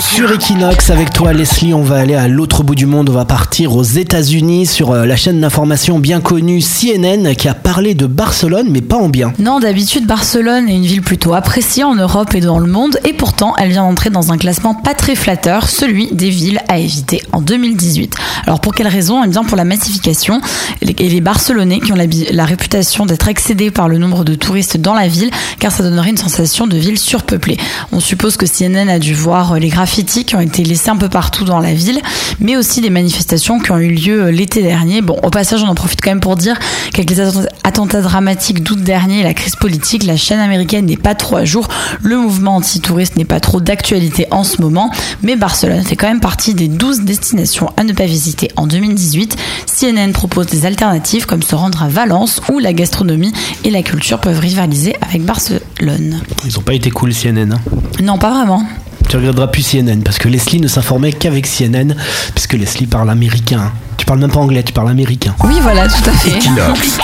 Sur Equinox, avec toi Leslie, on va aller à l'autre bout du monde. On va partir aux États-Unis sur euh, la chaîne d'information bien connue CNN qui a parlé de Barcelone, mais pas en bien. Non, d'habitude, Barcelone est une ville plutôt appréciée en Europe et dans le monde, et pourtant, elle vient d'entrer dans un classement pas très flatteur, celui des villes à éviter en 2018. Alors pour quelle raison Eh bien pour la massification et les Barcelonais qui ont la, la réputation d'être excédés par le nombre de touristes dans la ville, car ça donnerait une sensation de ville surpeuplée. On suppose que CNN a dû voir les graffitis qui ont été laissés un peu partout dans la ville, mais aussi des manifestations qui ont eu lieu l'été dernier. Bon, au passage, on en profite quand même pour dire qu'avec les attentats dramatiques d'août dernier et la crise politique, la chaîne américaine n'est pas trop à jour. Le mouvement anti-touriste n'est pas trop d'actualité en ce moment, mais Barcelone fait quand même partie des 12 destinations à ne pas visiter en 2018. CNN propose des alternatives comme se rendre à Valence où la gastronomie et la culture peuvent rivaliser avec Barcelone. Ils ont pas été cool CNN. Hein? Non, pas vraiment. Tu regarderas plus CNN parce que Leslie ne s'informait qu'avec CNN puisque Leslie parle américain. Tu parles même pas anglais, tu parles américain. Oui, voilà, tout à fait. Equinox.